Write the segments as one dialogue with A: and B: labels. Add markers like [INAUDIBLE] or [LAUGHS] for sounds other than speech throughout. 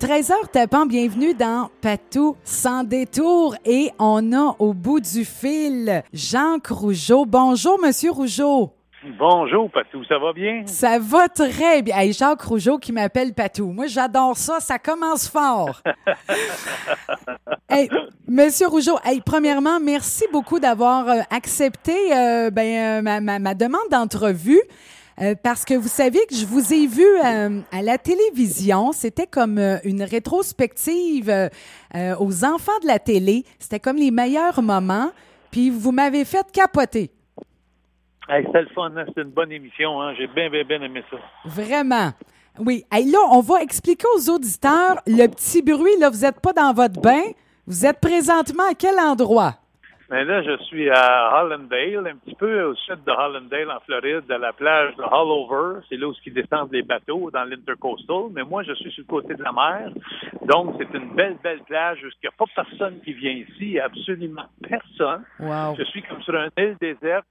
A: 13h tapant, bienvenue dans Patou sans détour et on a au bout du fil Jean Rougeau. Bonjour, Monsieur Rougeau.
B: Bonjour, Patou, ça va bien?
A: Ça va très bien. Hey, Jacques Rougeau qui m'appelle Patou. Moi, j'adore ça, ça commence fort. [LAUGHS] hey, Monsieur Rougeau, hey, premièrement, merci beaucoup d'avoir euh, accepté euh, ben, euh, ma, ma, ma demande d'entrevue. Euh, parce que vous savez que je vous ai vu euh, à la télévision. C'était comme euh, une rétrospective aux enfants de la télé. C'était comme les meilleurs moments. Puis vous m'avez fait capoter.
B: Hey, C'était le fun, hein? c'était une bonne émission. Hein? J'ai bien, bien, bien aimé ça.
A: Vraiment. Oui. Hey, là, on va expliquer aux auditeurs le petit bruit. Là, vous n'êtes pas dans votre bain. Vous êtes présentement à quel endroit?
B: Mais là, je suis à Hollandale, un petit peu au sud de Hollandale, en Floride, à la plage de Hollover. C'est là où ils descendent les bateaux, dans l'Intercoastal. Mais moi, je suis sur le côté de la mer. Donc, c'est une belle, belle plage où il n'y a pas personne qui vient ici, absolument personne.
A: Wow.
B: Je suis comme sur une île déserte.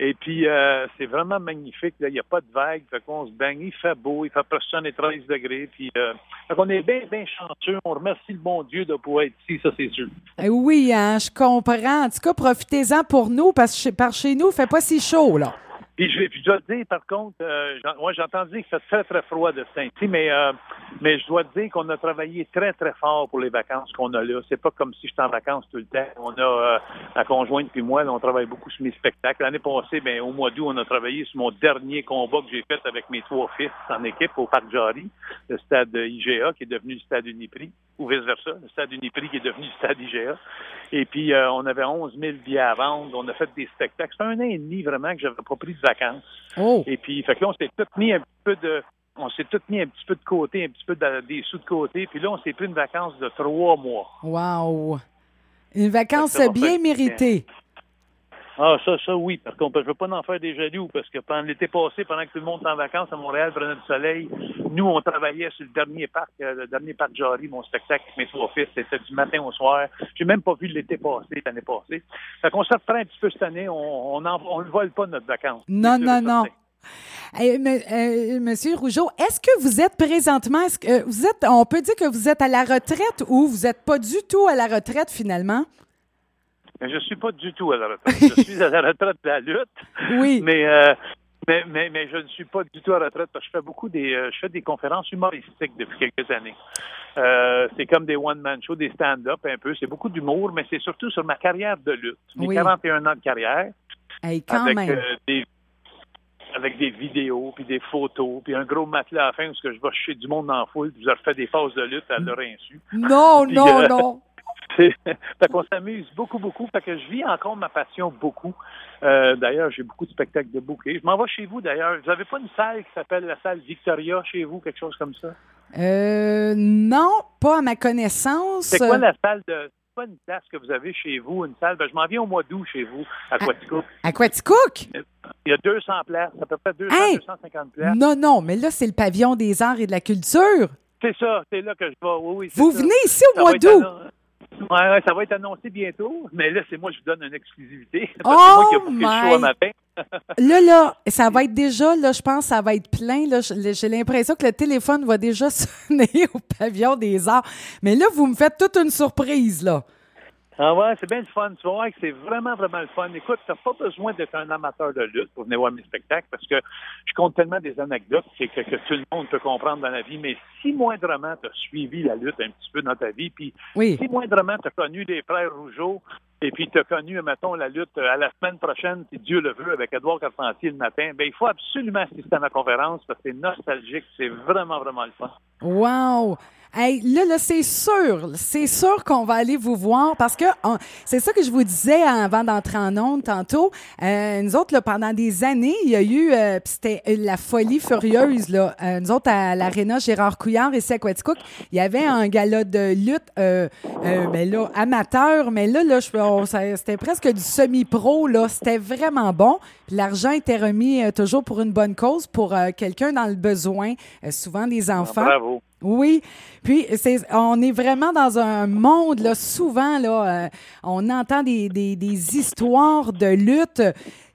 B: Et puis, euh, c'est vraiment magnifique. Là. Il n'y a pas de vagues. Fait qu'on se baigne. Il fait beau. Il fait presque 13 degrés. Puis, euh, fait qu'on est bien, bien chanceux. On remercie le bon Dieu de pouvoir être ici, ça, c'est sûr.
A: Eh oui, hein, je comprends. En tout cas, profitez-en pour nous parce que par chez nous, il fait pas si chaud, là.
B: Puis je, puis je dois te dire, par contre, euh, moi j'ai entendu que c'est très, très froid de temps-ci, mais, euh, mais je dois te dire qu'on a travaillé très, très fort pour les vacances qu'on a là. C'est pas comme si j'étais en vacances tout le temps. On a, euh, la conjointe puis moi, là, on travaille beaucoup sur mes spectacles. L'année passée, ben, au mois d'août, on a travaillé sur mon dernier combat que j'ai fait avec mes trois fils en équipe au Parc Jarry, le stade IGA qui est devenu le stade Uniprix, ou vice-versa, le stade Uniprix qui est devenu le stade IGA. Et puis, euh, on avait 11 000 billets à vendre. On a fait des spectacles. C'est un an et demi vraiment que j'avais pas pris de vacances.
A: Oh,
B: Et puis, fait que là, on s'est tout mis un petit peu de, on s'est tout mis un petit peu de côté, un petit peu de- des sous de côté. Puis là, on s'est pris une vacance de trois mois.
A: wow. Une vacance bien méritée.
B: Ah, ça, ça, oui. Par contre, je veux pas en faire des jaloux parce que pendant l'été passé, pendant que tout le monde était en vacances à Montréal, prenait du soleil, nous, on travaillait sur le dernier parc, euh, le dernier parc Jarry, mon spectacle mes trois fils. C'était du matin au soir. J'ai même pas vu l'été passé, l'année passée. Fait qu'on se reprend un petit peu cette année. On, on, en- on ne vole pas notre vacances.
A: Non, non, non. Eh, me- euh, Monsieur Rougeau, est-ce que vous êtes présentement, est-ce que vous êtes, on peut dire que vous êtes à la retraite ou vous n'êtes pas du tout à la retraite finalement?
B: Mais je suis pas du tout à la retraite. [LAUGHS] Je suis à la retraite de la lutte.
A: Oui.
B: Mais, euh, mais, mais, mais je ne suis pas du tout à la retraite parce que je fais beaucoup des, euh, je fais des conférences humoristiques depuis quelques années. Euh, c'est comme des one-man shows, des stand-up un peu. C'est beaucoup d'humour, mais c'est surtout sur ma carrière de lutte. Mes
A: Oui.
B: 41 ans de carrière
A: Hey, quand
B: avec
A: même.
B: des avec des vidéos, puis des photos, puis un gros matelas à la fin où ce que je vais chez du monde la foule, puis je leur fais des phases de lutte à leur insu.
A: Non,
B: Puis,
A: non,
B: euh,
A: non. [LAUGHS]
B: Fait qu'on s'amuse beaucoup, beaucoup. Fait que je vis encore ma passion beaucoup. Euh, d'ailleurs, j'ai beaucoup de spectacles de bouquets. Je m'en vais chez vous, d'ailleurs. Vous n'avez pas une salle qui s'appelle la salle Victoria chez vous, quelque chose comme ça?
A: Euh, non, pas à ma connaissance.
B: C'est quoi la salle de... C'est quoi une place que vous avez chez vous, une salle? Ben, je m'en viens au mois d'août chez vous, à Quatico.
A: À Quaticook?
B: Il y a 200 places, à peu près 200,
A: Hey!
B: 250 places.
A: Non, non, mais là, c'est le pavillon des arts et de la culture.
B: C'est ça, c'est là que je vais. Oui, oui, c'est
A: Vous
B: ça.
A: venez ici au
B: Ça
A: mois d'août.
B: Ouais, ouais, ça va être annoncé bientôt, mais là, c'est moi qui vous donne une exclusivité.
A: Oh [LAUGHS]
B: Parce que c'est moi qui ai booké le show matin. [LAUGHS]
A: Là, là, ça va être déjà, là, je pense, ça va être plein. Là, Je- j'ai l'impression que le téléphone va déjà [LAUGHS] sonner au pavillon des arts. Mais là, vous me faites toute une surprise, là.
B: Ah ouais, c'est bien le fun. Tu vas voir que c'est vraiment, vraiment le fun. Écoute, t'as pas besoin d'être un amateur de lutte pour venir voir mes spectacles parce que je compte tellement des anecdotes que, que, que tout le monde peut comprendre dans la vie. Mais si moindrement t'as suivi la lutte un petit peu dans ta vie, puis
A: Oui.
B: si moindrement t'as connu les frères Rougeau, et puis t'as connu, mettons, la lutte à la semaine prochaine, si Dieu le veut, avec Edouard Carpentier le matin, ben il faut absolument assister à ma conférence parce que c'est nostalgique, c'est vraiment, vraiment le fun.
A: Wow! Hey, là, là, c'est sûr, c'est sûr qu'on va aller vous voir parce que c'est ça que je vous disais avant d'entrer en onde tantôt. Euh, nous autres, là, pendant des années, il y a eu, euh, c'était la folie furieuse, là. Euh, nous autres, à l'Arena Gérard Couillard ici à Quaticook, il y avait un gala de lutte, euh, euh, ben là, amateur, mais là, là, c'était presque du semi-pro, là. C'était vraiment bon. L'argent était remis euh, toujours pour une bonne cause, pour euh, quelqu'un dans le besoin, euh, souvent des enfants.
B: Bravo.
A: Oui, puis c'est, on est vraiment dans un monde, là, souvent, là, euh, on entend des, histoires de lutte.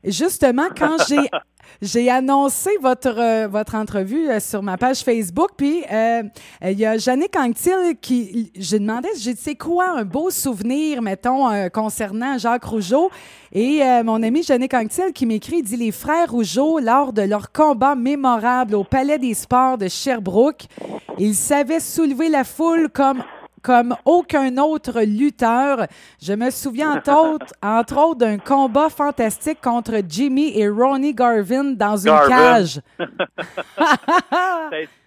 A: Justement, quand j'ai J'ai annoncé votre, euh, votre entrevue euh, sur ma page Facebook, puis euh, il y a Jannick Anctil qui. J'ai demandé, j'ai dit, quoi un beau souvenir, mettons, concernant Jacques Rougeau? Et mon ami Jannick Anctil qui m'écrit, dit Les frères Rougeau, lors de leur combat mémorable au Palais des Sports de Sherbrooke, ils savaient soulever la foule comme comme aucun autre lutteur. Je me souviens entre [LAUGHS] autres, entre autres d'un combat fantastique contre Jimmy et Ronnie Garvin dans une cage. [LAUGHS] [LAUGHS]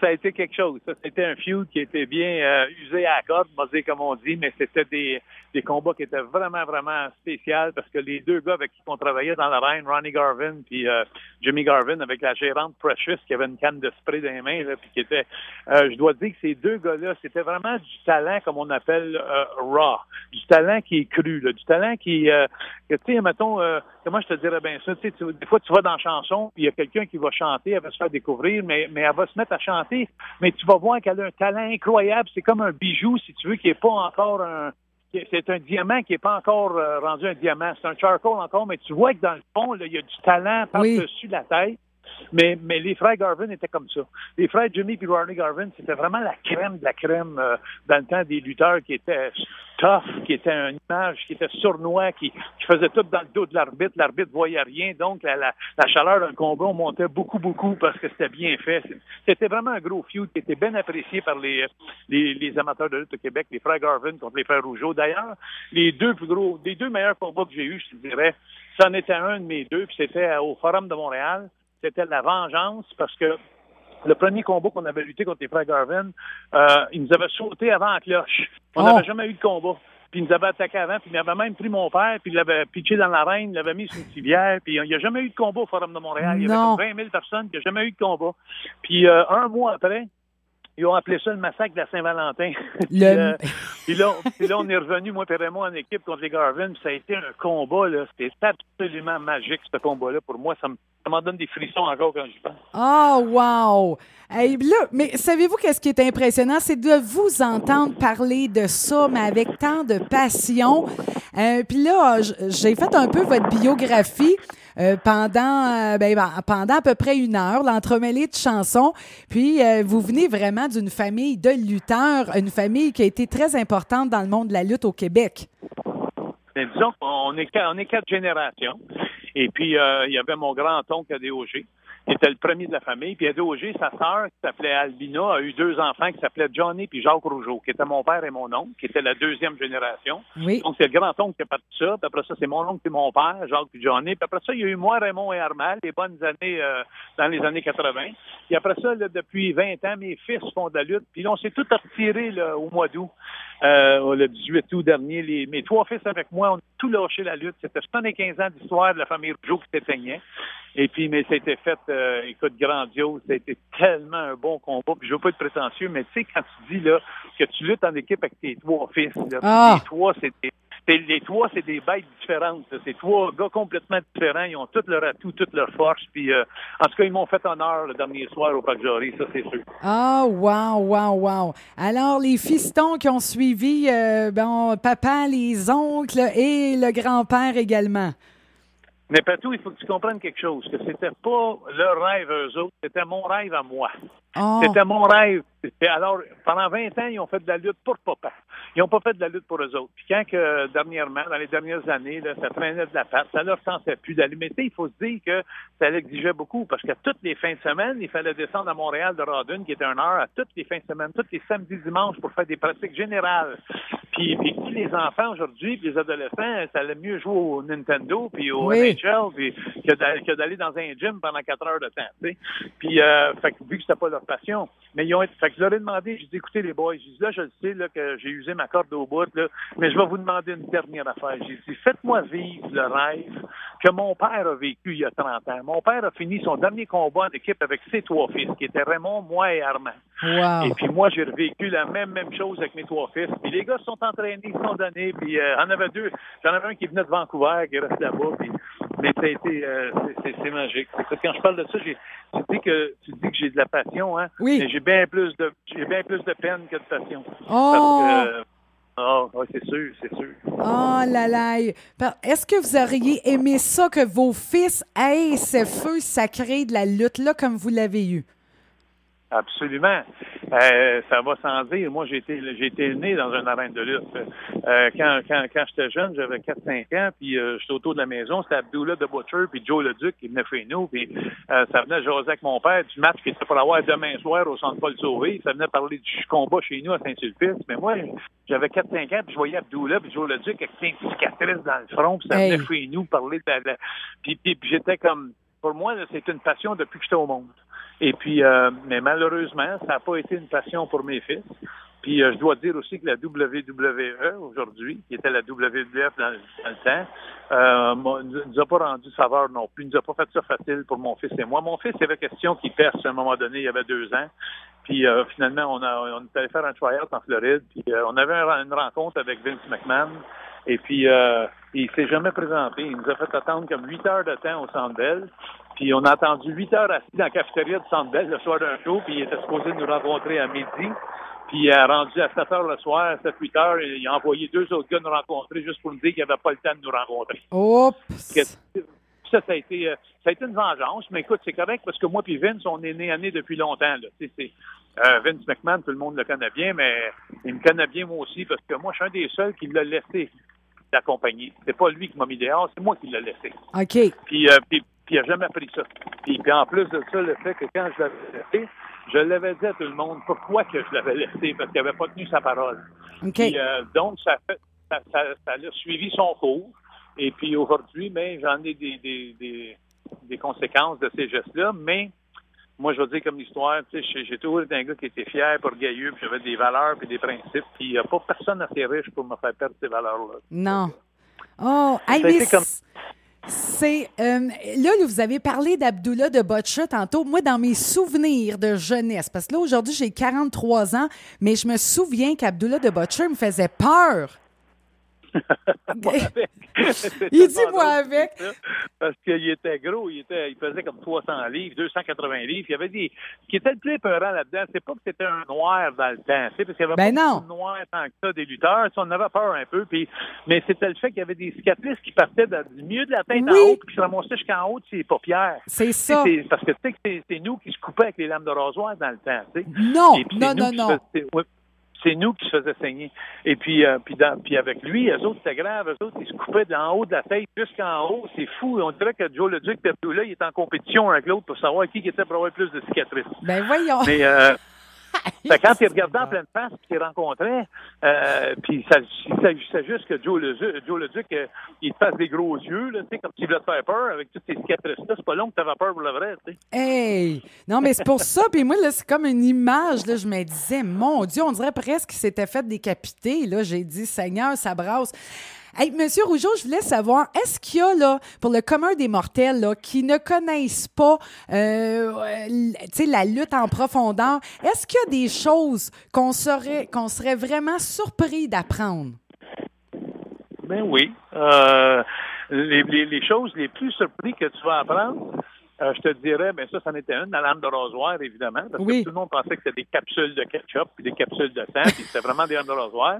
B: ça a été quelque chose. C'était un feud qui était bien euh, usé à la corde, comme on dit, mais c'était des, des combats qui étaient vraiment, vraiment spéciaux parce que les deux gars avec qui on travaillait dans la reine, Ronnie Garvin puis euh, Jimmy Garvin, avec la gérante Precious qui avait une canne de spray dans les mains, là, puis qui était, euh, je dois dire que ces deux gars-là, c'était vraiment du talent, comme on appelle euh, raw, du talent qui est cru, là, du talent qui, que, tu sais, mettons, comment je te dirais bien ça, tu sais, des fois tu vas dans la chanson, il y a quelqu'un qui va chanter, elle va se faire découvrir, mais, mais elle va se mettre à chanter, mais tu vas voir qu'elle a un talent incroyable, c'est comme un bijou, si tu veux, qui est pas encore un c'est un diamant qui n'est pas encore euh, rendu un diamant. C'est un charcoal encore, mais tu vois que dans le fond, il y a du talent par-dessus la tête. Mais, mais les frères Garvin étaient comme ça. Les frères Jimmy et Ronnie Garvin, c'était vraiment la crème de la crème euh, dans le temps des lutteurs qui étaient tough, qui étaient une image, qui était sournois, qui, faisait tout dans le dos de l'arbitre. L'arbitre voyait rien. Donc, la, chaleur d'un combat, on montait beaucoup, beaucoup parce que c'était bien fait. C'était vraiment un gros feud qui était bien apprécié par les, amateurs de lutte au Québec, les frères Garvin contre les frères Rougeau. D'ailleurs, les deux plus gros, les deux meilleurs combats que j'ai eus, je te dirais, c'en était un de mes deux, puis c'était au Forum de Montréal c'était la vengeance parce que le premier combat qu'on avait lutté contre les frères Garvin, euh, ils nous avaient sauté avant la cloche. On n'avait oh. jamais eu de combat. Puis ils nous avaient attaqué avant, puis il avait même pris mon père, puis il l'avait pitché dans l'arène, il l'avait mis sur une civière, puis il n'y a jamais eu de combat au Forum de Montréal. Il y avait comme 20 000 personnes, qui n'ont jamais eu de combat. Puis euh, un mois après, ils ont appelé ça le massacre de la Saint-Valentin. Euh, [LAUGHS] puis, là, on est revenu, moi et Raymond, en équipe contre les Garvin. ça a été un combat. là. C'était absolument magique, ce combat-là. Pour moi, ça m'en donne des frissons encore quand j'y pense.
A: Oh, wow! mais savez-vous qu'est-ce qui est impressionnant? C'est de vous entendre parler de ça, mais avec tant de passion. Euh, puis là, j'ai fait un peu votre biographie. Euh, pendant, euh, ben, ben, pendant à peu près une heure, l'entremêlée de chansons. Puis, euh, vous venez vraiment d'une famille de lutteurs, une famille qui a été très importante dans le monde de la lutte au Québec.
B: Ben, disons qu'on est, on est quatre générations. Et puis, il y avait mon grand-oncle à DOG qui était le premier de la famille. Puis G, sa sœur, qui s'appelait Albina, a eu deux enfants qui s'appelaient Johnny puis Jacques Rougeau, qui étaient mon père et mon oncle, qui était la deuxième génération.
A: Oui.
B: Donc, c'est le grand-oncle qui a parti ça. Puis après ça, c'est mon oncle et mon père, Jacques puis Johnny. Puis après ça, il y a eu moi, Raymond et Armal, les bonnes années euh, dans les années 80. Puis après ça, depuis 20 ans, mes fils font de la lutte. Puis là, on s'est tout retiré au mois d'août. Euh, le 18 août dernier, les, mes trois fils avec moi, ont tout lâché la lutte. C'était 75 ans d'histoire de la famille Rougeau qui s'éteignait. Et puis, mais ça a été fait, euh, écoute, grandiose. Ça a été tellement un bon combat. Puis je veux pas être prétentieux, mais tu sais, quand tu dis là que tu luttes en équipe avec tes trois fils, là,
A: ah.
B: les trois, c'est les trois, c'est des bêtes différentes. C'est trois gars complètement différents. Ils ont tout leur atout, toute leur force. Puis, euh, en tout cas, ils m'ont fait honneur le dernier soir au Parc Jory, ça, c'est sûr.
A: Ah, wow, wow, wow. Alors, les fistons qui ont suivi, euh, bon, papa, les oncles et le grand-père également.
B: Mais partout, il faut que tu comprennes quelque chose, que c'était pas leur rêve eux autres, c'était mon rêve à moi.
A: Oh.
B: C'était mon rêve. Alors, pendant 20 ans, ils ont fait de la lutte pour papa. Ils n'ont pas fait de la lutte pour eux autres. Puis quand que, dernièrement, dans les dernières années, là, ça traînait de la patte, ça leur tentait plus d'aller. Mais il faut se dire que ça l'exigeait beaucoup parce que toutes les fins de semaine, il fallait descendre à Montréal de Rodun, qui était une heure, à toutes les fins de semaine, tous les samedis, dimanches pour faire des pratiques générales. Puis, puis les enfants aujourd'hui, puis les adolescents, ça allait mieux jouer au Nintendo puis au NHL puis, que d'aller dans un gym pendant quatre heures de temps. Puis, euh, fait vu que c'était pas leur passion, mais ils ont été, fait que je leur ai demandé, j'ai dit, écoutez les boys, j'ai dit, là, je sais là, que j'ai usé ma corde au bout, là, mais je vais vous demander une dernière affaire. J'ai dit, faites-moi vivre le rêve que mon père a vécu il y a 30 ans. Mon père a fini son dernier combat en équipe avec ses trois fils, qui étaient Raymond, moi et Armand.
A: Wow.
B: Et puis moi, j'ai revécu la même même chose avec mes trois fils. Puis les gars se sont entraînés, ils se sont donnés. Puis euh, en avait deux. J'en avais un qui venait de Vancouver, qui reste là-bas. Puis mais ça a été, euh, c'est magique. Quand je parle de ça, j'ai, tu dis que tu dis que j'ai de la passion, hein.
A: Oui.
B: Mais j'ai bien plus de, j'ai bien plus de peine que de passion.
A: Oh.
B: Ah, oui, c'est sûr, c'est sûr.
A: Oh là là. Est-ce que vous auriez aimé ça que vos fils aient ce feu sacré de la lutte-là comme vous l'avez eu?
B: Absolument. Euh, ça va sans dire. Moi, j'ai été, j'ai été né dans une arène de lutte. Euh, quand, quand, quand j'étais jeune, j'avais 4-5 ans, puis euh, j'étais autour de la maison, c'était Abdullah de Butcher, puis Joe le Duc qui venait chez nous, puis euh, ça venait jaser avec mon père du match qui était pour avoir demain soir au Centre Paul Sauvé. Ça venait parler du combat chez nous à Saint-Sulpice. Mais moi, j'avais 4-5 ans, puis je voyais Abdullah, puis Joe le Duc avec plein de cicatrices dans le front, puis ça venait chez nous parler de la... Puis, puis, puis j'étais comme... Pour moi, c'est une passion depuis que j'étais au monde. Et puis, euh, mais malheureusement, ça n'a pas été une passion pour mes fils. Puis euh, je dois dire aussi que la WWE aujourd'hui, qui était la WWF dans, le temps, euh, nous a pas rendu saveur non plus, nous a pas fait ça facile pour mon fils et moi. Mon fils, il avait question qu'il perce à un moment donné, il y avait deux ans. Puis euh, finalement, on, a, on est allé faire un tryout en Floride. Puis euh, on avait une rencontre avec Vince McMahon. Et puis, euh, il s'est jamais présenté. Il nous a fait attendre comme huit heures de temps au Centre Bell. Puis on a attendu huit heures assis dans la cafétéria du Centre Bell le soir d'un show. Puis il était supposé nous rencontrer à midi. Puis il a rendu à 7 heures le soir, 7-8 heures, il a envoyé deux autres gars nous rencontrer juste pour nous dire qu'il n'avait pas le temps de nous rencontrer.
A: Oups!
B: Ça, ça a été, ça a été une vengeance, mais écoute, c'est correct parce que moi et Vince, on est nés années depuis longtemps. Là. Euh, Vince McMahon, tout le monde le connaît bien, mais il me connaît bien moi aussi parce que moi, je suis un des seuls qui l'a laissé d'accompagner. C'est pas lui qui m'a mis dehors, c'est moi qui l'ai laissé.
A: OK.
B: Puis, euh, puis, puis, il n'a jamais appris ça. Puis, puis, en plus de ça, le fait que quand je l'avais laissé, je l'avais dit à tout le monde pourquoi que je l'avais laissé, parce qu'il n'avait pas tenu sa parole.
A: OK.
B: Puis, euh, donc, ça, fait, ça, ça, ça a suivi son cours. Et puis aujourd'hui, mais j'en ai des, des, des, des, conséquences de ces gestes-là, mais moi, je veux dire comme histoire, tu sais, j'ai toujours été un gars qui était fier, orgueilleux, puis j'avais des valeurs puis des principes, puis il n'y a pas personne assez riche pour me faire perdre ces valeurs-là.
A: Non. Oh, hey, mais c'est euh, là, vous avez parlé d'Abdullah de Botcha tantôt. Moi, dans mes souvenirs de jeunesse, parce que là aujourd'hui j'ai 43 ans, mais je me souviens qu'Abdullah de Butcher me faisait peur. [LAUGHS] il dit moi avec.
B: Parce qu'il était gros, il, était, il pesait comme 300 livres, 280 livres. Il y avait des. Ce qui était le plus peurant là-dedans, c'est pas que c'était un noir dans le temps, parce qu'il y avait
A: ben
B: pas
A: non.
B: de noir tant que ça des lutteurs. on avait peur un peu. Puis, mais c'était le fait qu'il y avait des cicatrices qui partaient du milieu de la tête
A: oui.
B: en haut, puis qui se ramassaient jusqu'en haut de ses paupières.
A: C'est ça.
B: Parce que tu sais que c'est nous qui se coupaient avec les lames de rasoir dans le temps. T'sais.
A: Non, non, non, non
B: c'est nous qui se faisaient saigner. Et puis, euh, puis, dans, puis avec lui, eux autres, c'était grave. Eux autres, ils se coupaient d'en haut de la tête jusqu'en haut. C'est fou. On dirait que Joe le Duc, là, il est en compétition avec l'autre pour savoir qui était pour avoir plus de cicatrices.
A: Ben voyons.
B: Mais euh, [LAUGHS] fait, quand il regardait en pleine face puis qu'il rencontrait, euh, puis ça, il s'agissait juste que Joe le, Joe le Duc, euh, il te fasse des gros yeux, là, tu sais, comme s'il voulait te faire peur avec toutes ces cicatrices-là. C'est pas long que tu avais peur pour le vrai, tu sais.
A: Hey! Non, mais c'est pour ça. Puis moi, là, c'est comme une image, là, je me disais, mon Dieu, on dirait presque qu'il s'était fait décapiter. Là, j'ai dit, Seigneur, ça brasse. Hey, Monsieur Rougeau, je voulais savoir, est-ce qu'il y a, là, pour le commun des mortels, là, qui ne connaissent pas euh, la lutte en profondeur, est-ce qu'il y a des choses qu'on serait, qu'on serait vraiment surpris d'apprendre?
B: Ben oui. Euh, les, les, les, choses les plus surprises que tu vas apprendre, euh, je te dirais, ben ça, c'en était une, la lame de rasoir, évidemment, parce
A: oui.
B: que tout le monde pensait que c'était des capsules de ketchup puis des capsules de sang, puis c'était vraiment des lames de rasoir.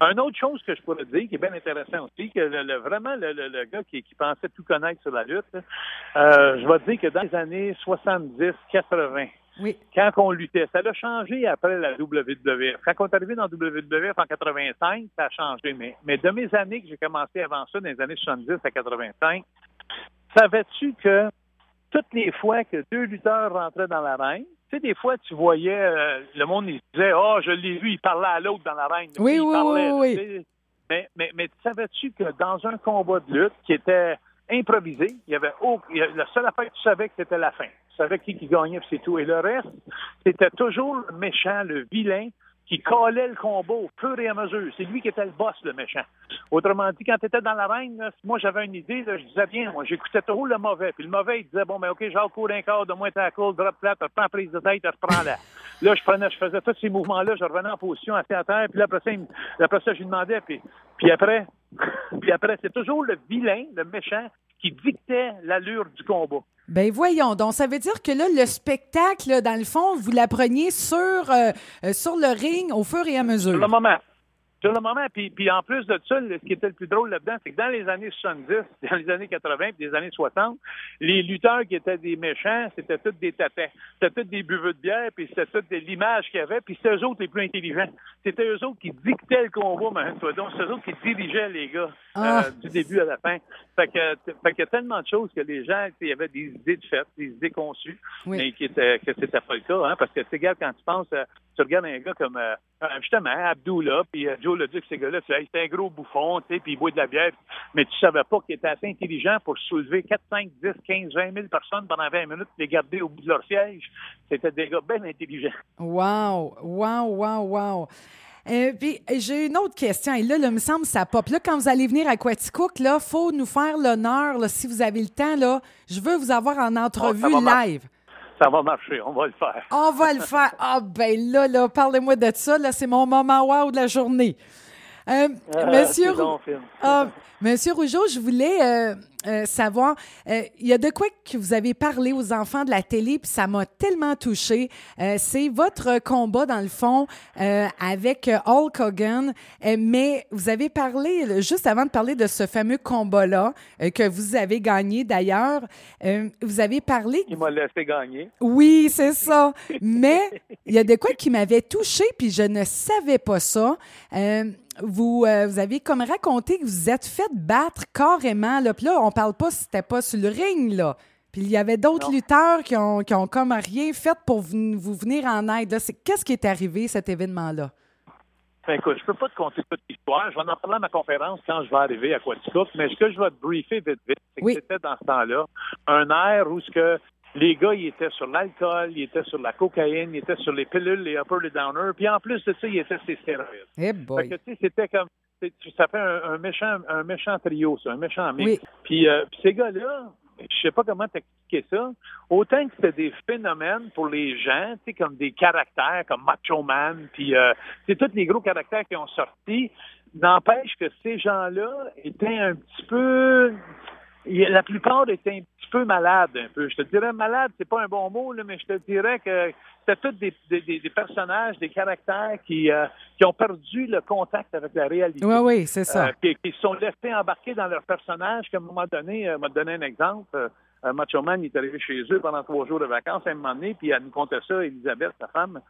B: Une autre chose que je pourrais dire, qui est bien intéressant aussi, que le, le, vraiment le, le, le gars qui, qui, pensait tout connaître sur la lutte, euh, je vais te dire que dans les années 70-80,
A: oui.
B: quand on luttait, ça a changé après la WWF. Quand on est arrivé dans WWF en 85, ça a changé. Mais, mais de mes années que j'ai commencé avant ça, dans les années 70 à 85, savais-tu que toutes les fois que deux lutteurs rentraient dans l'arène, tu sais, des fois, tu voyais euh, le monde, il disait Oh, je l'ai vu, il parlait à l'autre dans l'arène.
A: Oui,
B: il
A: oui,
B: parlait,
A: oui, oui.
B: Mais, mais, mais savais-tu que dans un combat de lutte qui était improvisé, il y avait oh, il y a, la seule affaire que tu savais que c'était la fin. Tu savais qui, qui gagnait, c'est tout. Et le reste, c'était toujours le méchant, le vilain, qui collait le combat au fur et à mesure. C'est lui qui était le boss, le méchant. Autrement dit, quand tu étais dans l'arène, moi j'avais une idée, là, je disais bien, moi j'écoutais toujours le mauvais. Puis le mauvais, il disait, bon, ben OK, j'ai cours d'un quart, de moins ta cool, drop plate, reprends prise de tête, reprends là. [LAUGHS] Là, je prenais, je faisais tous ces mouvements-là, je revenais en position assis à terre, puis là, après ça, il, après ça je lui demandais, puis, puis après, [LAUGHS] puis après, c'est toujours le vilain, le méchant, qui dictait l'allure du combat.
A: Ben voyons, donc ça veut dire que là, le spectacle, dans le fond, vous l'appreniez sur, euh, sur le ring au fur et à mesure.
B: Sur le moment. Sur le moment, puis, puis en plus de ça, ce qui était le plus drôle là-dedans, c'est que dans les années 70, [LAUGHS] dans les années 80, puis les années 60, les lutteurs qui étaient des méchants, c'était tous des tapets. C'était tous des buveux de bière, puis c'était toute l'image qu'il y avait, puis c'était eux autres les plus intelligents. C'était eux autres qui dictaient le combat, mais donc c'est eux autres qui dirigeaient les gars
A: Ah.
B: euh, du début à la fin. Fait que, fait qu'il y a tellement de choses que les gens, il y avait des idées de fait, des idées conçues,
A: Oui.
B: mais qui étaient, que c'était pas le cas, hein, parce que, tu sais, quand tu penses, euh, tu regardes un gars comme, euh, euh, justement, Abdullah, puis euh, Joe le dit que ces gars-là, tu Hey, c'est un gros bouffon, tu sais, puis il boit de la bière, mais tu savais pas qu'il était assez intelligent pour soulever 4, 5, 10, 15, 20 000 personnes pendant 20 minutes, les garder au bout de leur siège. C'était des gars bien intelligents.
A: Wow, wow, wow, wow. Euh, puis j'ai une autre question. Et là, là, il me semble que ça pop. Là, quand vous allez venir à Quaticook, là, faut nous faire l'honneur, si vous avez le temps, là. Je veux vous avoir en entrevue
B: Oh, va mar-
A: live.
B: Ça va marcher, on va le faire.
A: On va le faire. Ah, ben là, là, parlez-moi de ça. Là, c'est mon moment wow de la journée. Euh, monsieur,
B: donc, Phil.
A: Ah, Monsieur Rougeau, je voulais euh, euh, savoir, euh, il y a de quoi que vous avez parlé aux enfants de la télé, puis ça m'a tellement touché. Euh, c'est votre combat, dans le fond, euh, avec euh, Hulk Hogan, Euh, mais vous avez parlé, juste avant de parler de ce fameux combat-là, euh, que vous avez gagné d'ailleurs, euh, vous avez parlé
B: Il m'a laissé gagner.
A: oui, c'est ça. Mais il y a de quoi qui m'avait touché, puis je ne savais pas ça. Vous, euh, vous avez comme raconté que vous êtes fait battre carrément. Là. Puis là, on parle pas si c'était pas sur le ring, là. Puis il y avait d'autres lutteurs qui ont, qui ont comme rien fait pour vous, vous venir en aide. Qu'est-ce qui est arrivé, cet événement-là?
B: Ben, écoute, je peux pas te conter toute l'histoire. Je vais en parler à ma conférence quand je vais arriver à Quaticook, mais ce que je vais te briefer vite, vite, c'est que c'était dans ce temps-là un air où ce que les gars, ils étaient sur l'alcool, ils étaient sur la cocaïne, ils étaient sur les pilules, les uppers, les downers, puis en plus de ça, ils étaient sur les stéroïdes.
A: Eh
B: Fait
A: boy.
B: que, tu sais, c'était comme, ça fait un, un méchant, un méchant trio, ça, un méchant mix.
A: Oui.
B: Puis, euh, puis ces gars-là, je sais pas comment t'expliquer ça. Autant que c'était des phénomènes pour les gens, tu sais, comme des caractères, comme Macho Man, puis euh, c'est tous les gros caractères qui ont sorti. N'empêche que ces gens-là étaient un petit peu, la plupart étaient un petit peu malades, un peu. Je te dirais malade, c'est pas un bon mot, là, mais je te dirais que c'était tous des, des- personnages, des caractères qui, euh, qui ont perdu le contact avec la réalité.
A: Oui, oui, c'est ça.
B: Euh, qui, qui se sont laissés embarquer dans leur personnage, qu'à un moment donné, euh, m'a donné un exemple. Euh, Macho Man, il est arrivé chez eux pendant trois jours de vacances à un moment donné, puis elle nous contait ça, Elisabeth, sa femme.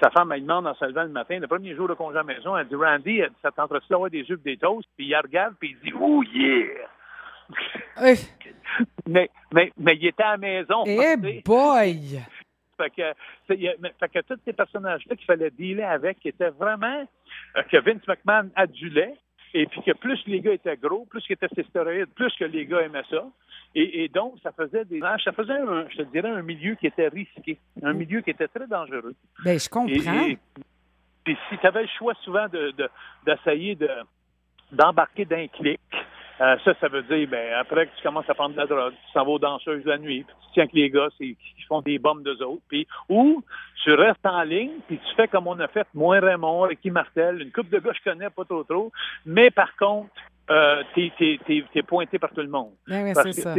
B: Sa femme, elle demande en se levant le matin, le premier jour de congé à la maison, elle dit Randy, elle dit, ça tenterait-tu d'avoir des œufs et des toasts? Puis il regarde, puis il dit Oh yeah!
A: Eh [LAUGHS]
B: mais, mais, mais il était à la maison.
A: eh
B: sais.
A: boy!
B: Fait que, fait que tous ces personnages-là qu'il fallait dealer avec, qui étaient vraiment euh, que Vince McMahon adulait, et puis que plus les gars étaient gros, plus qu'ils étaient ces stéroïdes, plus que les gars aimaient ça. Et, et donc, ça faisait des ça faisait un, je te dirais, un milieu qui était risqué, un milieu qui était très dangereux.
A: Ben, je comprends.
B: et- puis si tu avais le choix souvent de de- d'essayer de, d'embarquer d'un clic, euh, ça, ça veut dire, ben, après que tu commences à prendre de la drogue, tu s'en vas aux danseuses la nuit, puis tu tiens que les gars, qui font des bombes d'eux autres, puis, ou tu restes en ligne, puis tu fais comme on a fait, moi Raymond, Ricky Martel, une coupe de gars je connais pas trop trop, mais par contre, euh, t'es, t'es, t'es, t'es pointé par tout le monde.
A: Ben oui,
B: Parce
A: c'est
B: que
A: ça.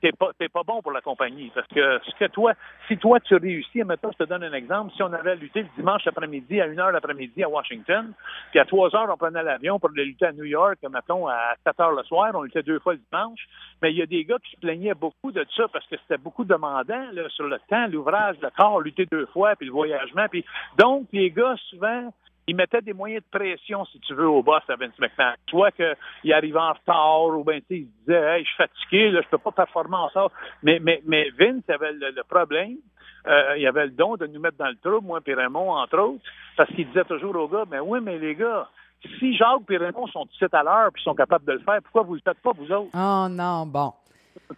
B: t'es, pas, t'es pas bon pour la compagnie. Parce que ce que toi, si toi tu réussis, maintenant je te donne un exemple, si on avait lutté le dimanche après-midi à 1h l'après-midi à Washington, puis à 3 heures on prenait l'avion pour aller lutter à New York, mettons à 4 heures le soir, on luttait deux fois le dimanche, mais il y a des gars qui se plaignaient beaucoup de ça parce que c'était beaucoup demandant là, sur le temps, l'ouvrage, le corps, lutter deux fois, puis le voyagement. Puis donc les gars souvent ils mettaient des moyens de pression, si tu veux, au boss à Vince McMahon. Soit qu'il arrivait en retard ou ben, tu sais, il disait, hey, je suis fatigué, là, je peux pas performer en ça. Mais, mais, mais Vince avait le, le problème, euh, il avait le don de nous mettre dans le trouble, moi et Raymond, entre autres, parce qu'il disait toujours aux gars, mais oui, mais les gars, si Jacques et Raymond sont 17 à l'heure puis sont capables de le faire, pourquoi vous le faites pas, vous autres?
A: Oh non, bon.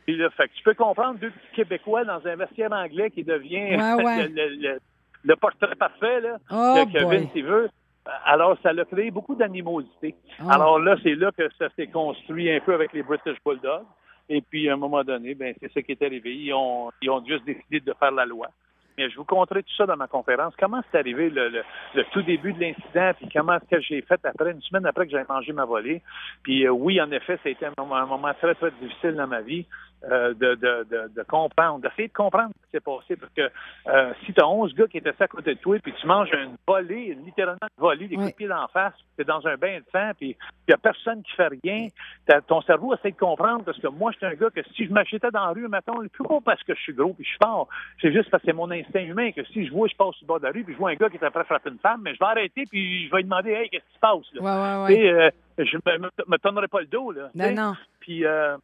B: Puis là, fait que tu peux comprendre deux petits Québécois dans un vestiaire anglais qui devient
A: Ouais, ouais. [LAUGHS]
B: le, le- le- le portrait parfait, là
A: Oh
B: que. Vince il veut. Alors, ça a créé beaucoup d'animosité.
A: Ah.
B: Alors là, c'est là que ça s'est construit un peu avec les British Bulldogs. Et puis, à un moment donné, ben, c'est ça qui est arrivé. Ils ont, ils ont juste décidé de faire la loi. Mais je vous conterai tout ça dans ma conférence. Comment c'est arrivé le, le- le tout début de l'incident, puis comment est-ce que j'ai fait après, une semaine après que j'avais mangé ma volée? Puis euh, oui, en effet, ça a été un moment, un moment très, très difficile dans ma vie. Euh, de, de, de, de, comprendre, d'essayer de comprendre ce qui s'est passé. Parce que euh, si tu as 11 gars qui étaient à côté de toi, puis tu manges une volée, littéralement une volée, des coups de pied d'en face, tu es dans un bain de sang, puis il n'y a personne qui fait rien, ton cerveau essaie de comprendre. Parce que moi, je suis un gars que si je m'achetais dans la rue, mettons, plus pas parce que je suis gros puis je suis fort, c'est juste parce que c'est mon instinct humain que si je vois, je passe sur le bord de la rue, puis je vois un gars qui est après frapper une femme, mais je vais arrêter, puis je vais lui demander, hey, qu'est-ce qui se passe?
A: Là? Ouais, ouais,
B: ouais. je me, me, me tournerai pas le dos. Là,
A: non, non.
B: Puis, euh,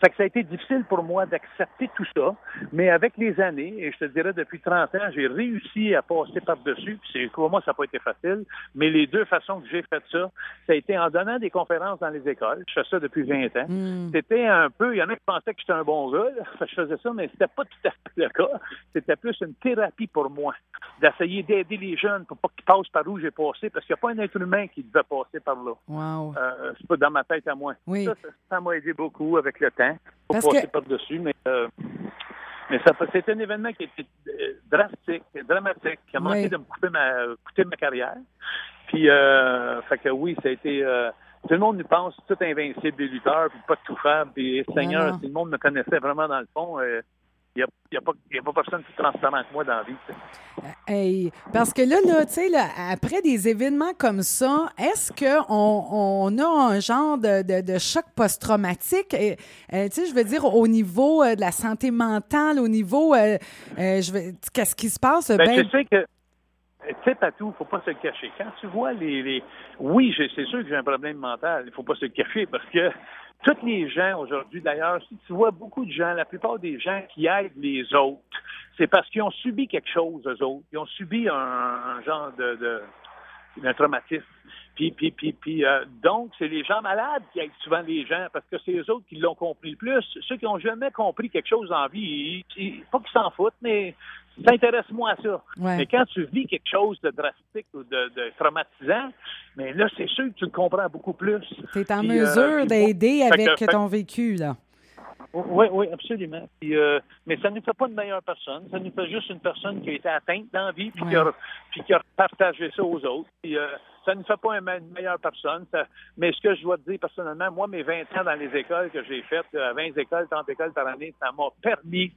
B: fait que ça a été difficile pour moi d'accepter tout ça, mais avec les années, et je te dirais depuis 30 ans, j'ai réussi à passer par-dessus, puis pour moi, ça n'a pas été facile, mais les deux façons que j'ai fait ça, ça a été en donnant des conférences dans les écoles, je fais ça depuis 20 ans,
A: mm.
B: c'était un peu, il y en a qui pensaient que j'étais un bon gars, là, je faisais ça, mais c'était pas tout à fait le cas, c'était plus une thérapie pour moi, d'essayer d'aider les jeunes pour pas qu'ils passent par où j'ai passé, parce qu'il n'y a pas un être humain qui devait passer par là.
A: Wow.
B: Euh, c'est pas dans ma tête à moi.
A: Oui.
B: Ça m'a aidé beaucoup avec le temps. Pour
A: Parce
B: passer
A: que...
B: par-dessus, mais, euh, mais ça, c'est un événement qui était euh, drastique, dramatique, qui a manqué
A: Oui.
B: de me couper ma, coûter ma carrière. Puis, euh, fait que oui, ça a été. euh, tout le monde nous pense tout invincible des lutteurs, puis pas tout faire. Puis, Seigneur, si le monde me connaissait vraiment dans le fond, il n'y a, a, pas- a personne plus transparent que moi dans la vie. sais.
A: Hey, parce que là, là, tu sais, là, après des événements comme ça, est-ce qu'on on a un genre de, de, de choc post-traumatique? Euh, tu sais, je veux dire, au niveau euh, de la santé mentale, au niveau, euh, euh, je qu'est-ce qui se passe?
B: Ben,
A: Ben,
B: je sais que, tu sais, Patou, faut pas se le cacher. Quand tu vois les, les... oui, c'est sûr que j'ai un problème mental. Il faut pas se le cacher parce que tous les gens aujourd'hui, d'ailleurs, si tu vois beaucoup de gens, la plupart des gens qui aident les autres, c'est parce qu'ils ont subi quelque chose, eux autres. Ils ont subi un, genre de, traumatisme. Puis, puis, puis, puis euh, donc, c'est les gens malades qui aident souvent les gens parce que c'est eux autres qui l'ont compris le plus. Ceux qui n'ont jamais compris quelque chose en vie, ils, ils- pas qu'ils s'en foutent, mais s'intéresse-moi à ça.
A: Ouais.
B: Mais quand tu vis quelque chose de drastique ou de, de traumatisant, mais là, c'est sûr que tu le comprends beaucoup plus.
A: tu es en
B: Puis, euh,
A: mesure d'aider avec
B: que- fait-
A: ton vécu, là.
B: Oui, oui, absolument. Puis, euh, mais ça ne nous fait pas une meilleure personne. Ça nous fait juste une personne qui a été atteinte dans la vie puis, qui, a, puis qui a partagé ça aux autres. Puis, euh, ça ne nous fait pas une, me- une meilleure personne. Ça- mais ce que je dois te dire personnellement, moi, mes 20 ans dans les écoles que j'ai faites, euh, 20 écoles, 30 écoles par année, ça m'a permis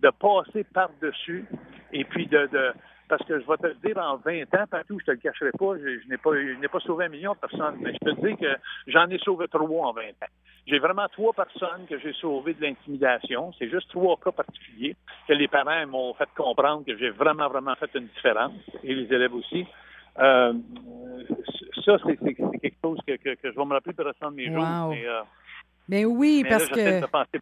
B: de passer par-dessus et puis de, de parce que je vais te le dire, en 20 ans, partout, je te le cacherai pas, je, je n'ai pas, je n'ai pas sauvé un million de personnes, mais je peux te dire que j'en ai sauvé trois en 20 ans. J'ai vraiment trois personnes que j'ai sauvées de l'intimidation. C'est juste trois cas particuliers que les parents m'ont fait comprendre que j'ai vraiment, vraiment fait une différence, et les élèves aussi. Euh, ça, c'est, c'est- c'est quelque chose que, que, que je vais me rappeler pour le restant de mes jours. Mais, euh,
A: Mais oui,
B: mais
A: parce
B: là,
A: que
B: de penser,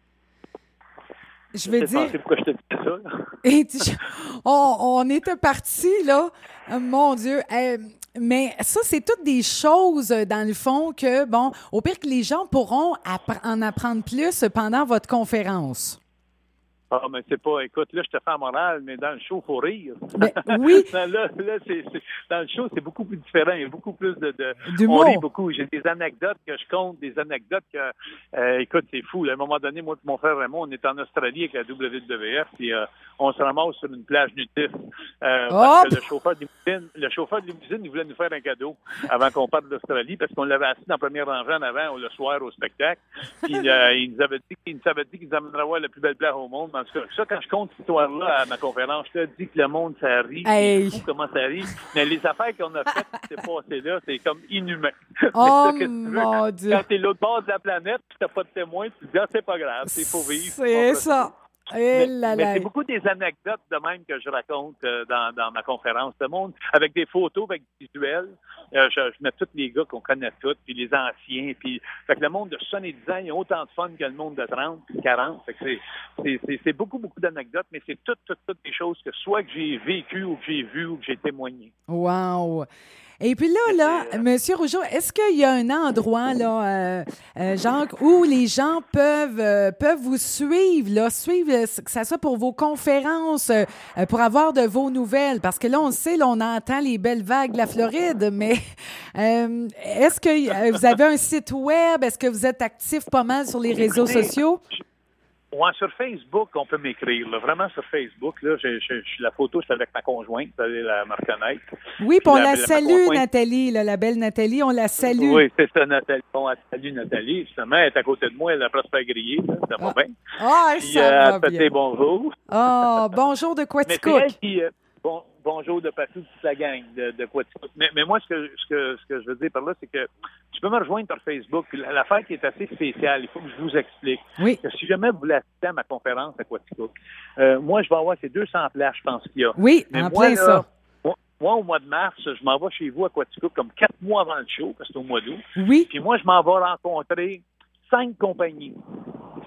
A: je veux dire,
B: penser pourquoi je te dis ça. là.
A: Et tu- on, on était parti là. Euh, Mon Dieu. Euh, mais ça, c'est toutes des choses, euh, dans le fond, que, bon, au pire que les gens pourront appre- en apprendre plus pendant votre conférence.
B: Ah, mais c'est pas, écoute, là, je te fais la morale, mais dans le show, il faut rire.
A: Ben, [LAUGHS] oui.
B: là, là, dans le show, c'est beaucoup plus différent. Il y a beaucoup plus de. de on rit beaucoup. J'ai des anecdotes que je compte, des anecdotes que. euh, écoute, c'est fou. là. À un moment donné, moi et mon frère Raymond, on est en Australie avec la WWF, puis euh, on se ramasse sur une plage nudiste. Euh, parce que le chauffeur de limousine, le chauffeur de limousine, il voulait nous faire un cadeau avant qu'on parte d'Australie, parce qu'on l'avait assis dans la première rangée en avant le soir au spectacle. Puis il nous avait dit qu'il nous qu'il nous amènerait voir la plus belle plage au monde. En tout cas, ça, quand je compte cette histoire-là à ma conférence, je te dis que le monde, ça rit.
A: Hey.
B: C'est fou comment ça rit. Mais les affaires qu'on a faites, qui s'est passé là, c'est comme inhumain. [LAUGHS]
A: Oh,
B: ça, que tu veux?
A: mon Dieu.
B: Quand t'es l'autre bord de la planète, puis t'as pas de témoin, tu te dis, ah, c'est pas grave, c'est faut vivre.
A: C'est ça. Eh
B: Mais, c'est beaucoup des anecdotes de même que je raconte euh, dans, dans ma conférence de monde, avec des photos, avec des visuels. Euh, je, je mets tous les gars qu'on connaît tous, puis les anciens, puis fait que le monde de 70 ans, il y a autant de fun que le monde de 30, puis 40. Fait que c'est, beaucoup, beaucoup d'anecdotes, mais c'est toutes, toutes, toutes des choses que soit que j'ai vécues ou que j'ai vues ou que j'ai témoignées.
A: Wow. Et puis là, là, Monsieur Rougeau, est-ce qu'il y a un endroit, là, euh, euh, Jacques, où les gens peuvent, euh, peuvent vous suivre, là, suivre, euh, que ce soit pour vos conférences, euh, euh, pour avoir de vos nouvelles? Parce que là, on sait, là, on entend les belles vagues de la Floride, mais [LAUGHS] euh, est-ce que euh, vous avez un site web? Est-ce que vous êtes actif pas mal sur les réseaux sociaux?
B: Ouais, sur Facebook, on peut m'écrire. Vraiment sur Facebook. Là, j'ai- la photo, c'est avec ma conjointe. Vous allez la me reconnaître.
A: Oui, puis on
B: La-
A: la
B: la-
A: salue. Nathalie, là, la belle Nathalie, on la salue.
B: Oui, c'est ça, Nathalie. Bon, salut Nathalie. Justement, elle est à côté de moi, elle a presque pas grillé. là. Ça va bien.
A: Ah,
B: Puis,
A: ça
B: euh,
A: va
B: elle te dit
A: bien.
B: bonjour.
A: Ah, bonjour de [LAUGHS]
B: c'est
A: Quaticook.
B: elle qui. euh, bon, bonjour de partout, toute la gang de, de Quaticook. Mais, mais moi, ce que, ce, que, ce que je veux dire par là, c'est que tu peux me rejoindre sur Facebook. L'affaire qui est assez spéciale, il faut que je vous explique.
A: Oui,
B: que si jamais vous voulez assister à ma conférence à Quaticook, euh, moi, je vais avoir ces 200 places, je pense qu'il y a.
A: oui,
B: Mais
A: en
B: moi,
A: plein
B: là,
A: ça.
B: Moi, moi, au mois de mars, je m'en vais chez vous à Quaticook comme quatre mois avant le show, parce que c'est au mois d'août.
A: Oui,
B: Puis moi, je m'en vais rencontrer cinq compagnies.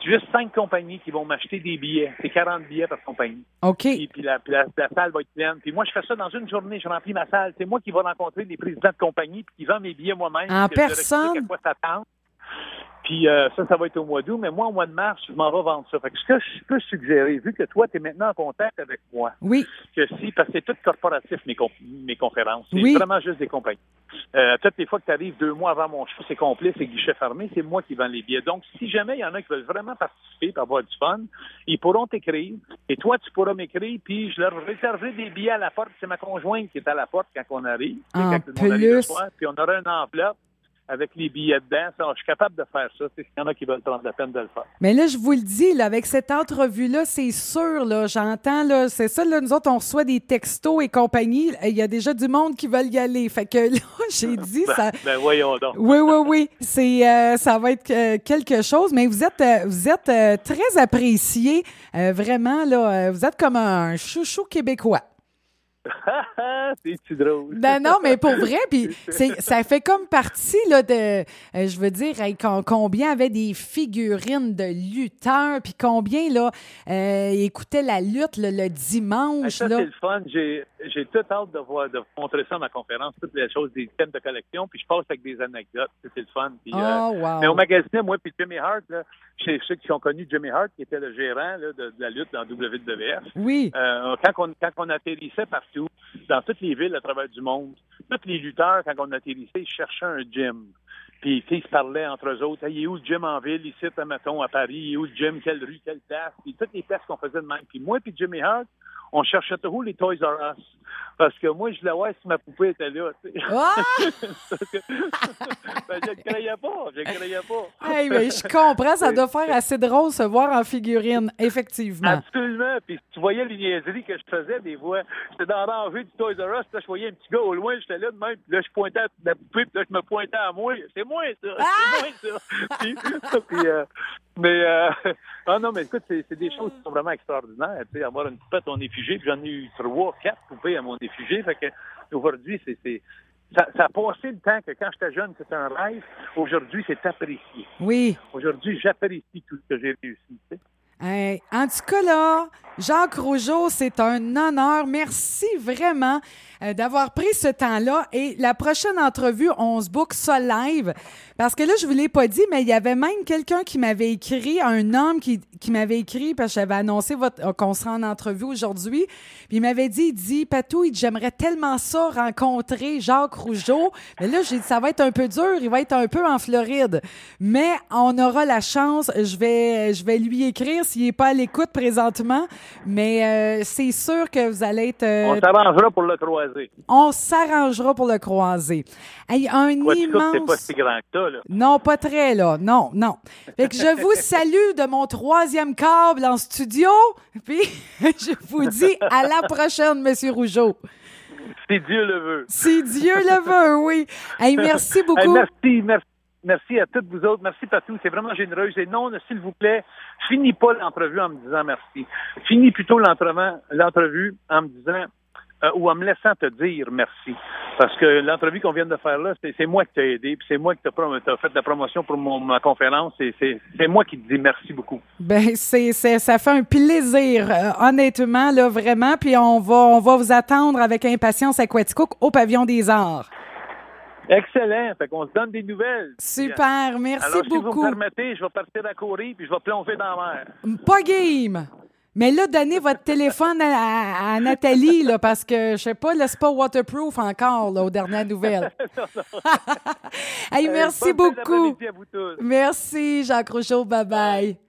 B: Juste cinq compagnies qui vont m'acheter des billets. C'est 40 billets par compagnie.
A: OK.
B: Puis, puis la, puis la- la salle va être pleine. Puis moi, je fais ça dans une journée. Je remplis ma salle. C'est moi qui vais rencontrer des présidents de compagnie puis qui vend mes billets moi-même.
A: En personne?
B: à quoi. Puis euh, ça, ça va être au mois d'août. Mais moi, au mois de mars, je m'en vais vendre ça. Fait que ce que je peux suggérer, vu que toi, tu es maintenant en contact avec moi,
A: Oui,
B: que si, parce que c'est tout corporatif, mes, mes conférences. C'est
A: Oui.
B: vraiment juste des compagnies. Euh, toutes les fois que tu arrives deux mois avant mon show, c'est complet, c'est guichet fermé, c'est moi qui vends les billets. Donc, si jamais il y en a qui veulent vraiment participer et avoir du fun, ils pourront t'écrire. Et toi, tu pourras m'écrire, puis je leur réserverai des billets à la porte. C'est ma conjointe qui est à la porte quand on arrive.
A: En
B: quand le monde arrive
A: plus.
B: soir, puis on aura une enveloppe avec les billets dedans. Ça, je suis capable de faire ça. S'il y en a qui veulent prendre la peine de le faire.
A: mais là, je vous le dis, là, avec cette entrevue-là, c'est sûr, là, j'entends, là, c'est ça, là, nous autres, on reçoit des textos et compagnie. Il y a déjà du monde qui veulent y aller. Fait que là, [LAUGHS] j'ai [LAUGHS] dit, ça,
B: Ben voyons donc.
A: Oui, oui, oui. C'est, euh, ça va être euh, quelque chose, mais vous êtes, euh, vous êtes euh, très apprécié, euh, vraiment là. vous êtes comme un chouchou québécois. [LAUGHS]
B: c'est-tu drôle?
A: Ben non, mais pour vrai, puis c'est, ça fait comme partie là de, euh, je veux dire, hey, combien avait des figurines de lutteurs, puis combien là euh, écoutaient la lutte le, le
B: Ah,
A: dimanche
B: ça,
A: là.
B: c'est le fun. J'ai, j'ai tout hâte de voir, de montrer ça à ma conférence, toutes les choses, des thèmes de collection, puis je passe avec des anecdotes. C'est le fun. Euh,
A: wow.
B: mais au magasin, moi, puis Jimmy Hart, là, chez ceux qui ont connu Jimmy Hart, qui était le gérant là, de, de la lutte dans WWF,
A: Oui.
B: euh, quand, on, quand on atterrissait dans toutes les villes à travers du monde, tous les lutteurs, quand on atterrissait, ils cherchaient un gym. Puis ils se parlaient entre eux autres. Il est où le gym en ville, ici, à mettons, à Paris? Il est où le gym? Quelle rue? Quelle place? Puis toutes les places qu'on faisait de même. Puis moi puis Jimmy Hart, on cherchait toujours les Toys R Us. Parce que moi, je voulais voir si ma poupée était là. tu sais.
A: Ah!
B: Que- [LAUGHS] ben, je ne croyais pas. Je ne croyais pas.
A: Hey, mais je comprends, ça doit faire assez drôle se voir en figurine, effectivement.
B: Absolument. Puis tu voyais les niaiseries que je faisais des fois. J'étais dans la rangée du Toys R Us, là, je voyais un petit gars au loin, j'étais là de même, puis là, je pointais à la poupée, puis là, je me pointais à moi. C'est moi, ça! C'est moi, ça! [LAUGHS] Puis, puis, euh, mais, euh, [LAUGHS] ah non, mais écoute, c'est des choses qui sont vraiment extraordinaires. Tu sais, avoir une poupée à ton puis j'en ai eu trois, quatre poupées à mon effigie. Fait que aujourd'hui, c'est. Ça, ça a passé le temps que quand j'étais jeune, c'était un rêve. Aujourd'hui, c'est apprécié.
A: Oui.
B: Aujourd'hui, j'apprécie tout ce que j'ai réussi.
A: Hey, en tout cas, là, Jacques Rougeau, c'est un honneur. Merci vraiment euh, d'avoir pris ce temps-là. Et la prochaine entrevue, on se book ça live. Parce que là, je vous l'ai pas dit, mais il y avait même quelqu'un qui m'avait écrit, un homme qui, qui m'avait écrit, parce que j'avais annoncé votre- euh, qu'on sera en entrevue aujourd'hui. Puis il m'avait dit, il dit, Patou, il dit, j'aimerais tellement ça rencontrer Jacques Rougeau. Mais là, j'ai dit, ça va être un peu dur, il va être un peu en Floride. Mais on aura la chance, je vais, je vais lui écrire s'il n'est pas à l'écoute présentement. Mais euh, c'est sûr que vous allez être... euh,
B: On s'arrangera pour le croiser.
A: On s'arrangera pour le croiser. Hey, un
B: Quoi,
A: immense...
B: c'est pas si grand que ça, là?
A: Non, pas très, là. Non, non. Fait que je vous [LAUGHS] salue de mon troisième câble en studio. Puis, [LAUGHS] je vous dis à la prochaine, Monsieur Rougeau.
B: Si Dieu le veut.
A: Si Dieu le veut, oui. Hey, merci
B: Hey,
A: beaucoup.
B: merci, merci. Merci à toutes vous autres. Merci, Patou. C'est vraiment généreux. Et non, s'il vous plaît, finis pas l'entrevue en me disant merci. Finis plutôt l'entrevue l'entrevue en me disant euh, ou en me laissant te dire merci. Parce que l'entrevue qu'on vient de faire là, c'est moi qui t'ai aidé, puis c'est moi qui t'ai fait la promotion pour mon, ma conférence. et C'est moi qui te dis merci beaucoup.
A: Ben, c'est, ça fait un plaisir, euh, honnêtement, là, vraiment. Puis on va, on va vous attendre avec impatience à Quaticook au Pavillon des Arts.
B: Excellent. Fait qu'on se donne des nouvelles.
A: Super, merci
B: Alors, si vous
A: beaucoup.
B: me permettez, je vais partir à courir puis je vais plonger dans la mer.
A: Pas game! Mais là, donnez votre téléphone à, à- à Nathalie, là, parce que, je sais pas, c'est pas waterproof encore, là, aux dernières nouvelles. [LAUGHS] [LAUGHS] hey, merci
B: Euh, fin
A: beaucoup.
B: d'après-midi à vous tous.
A: Merci, Jacques Rougeau. Bye-bye.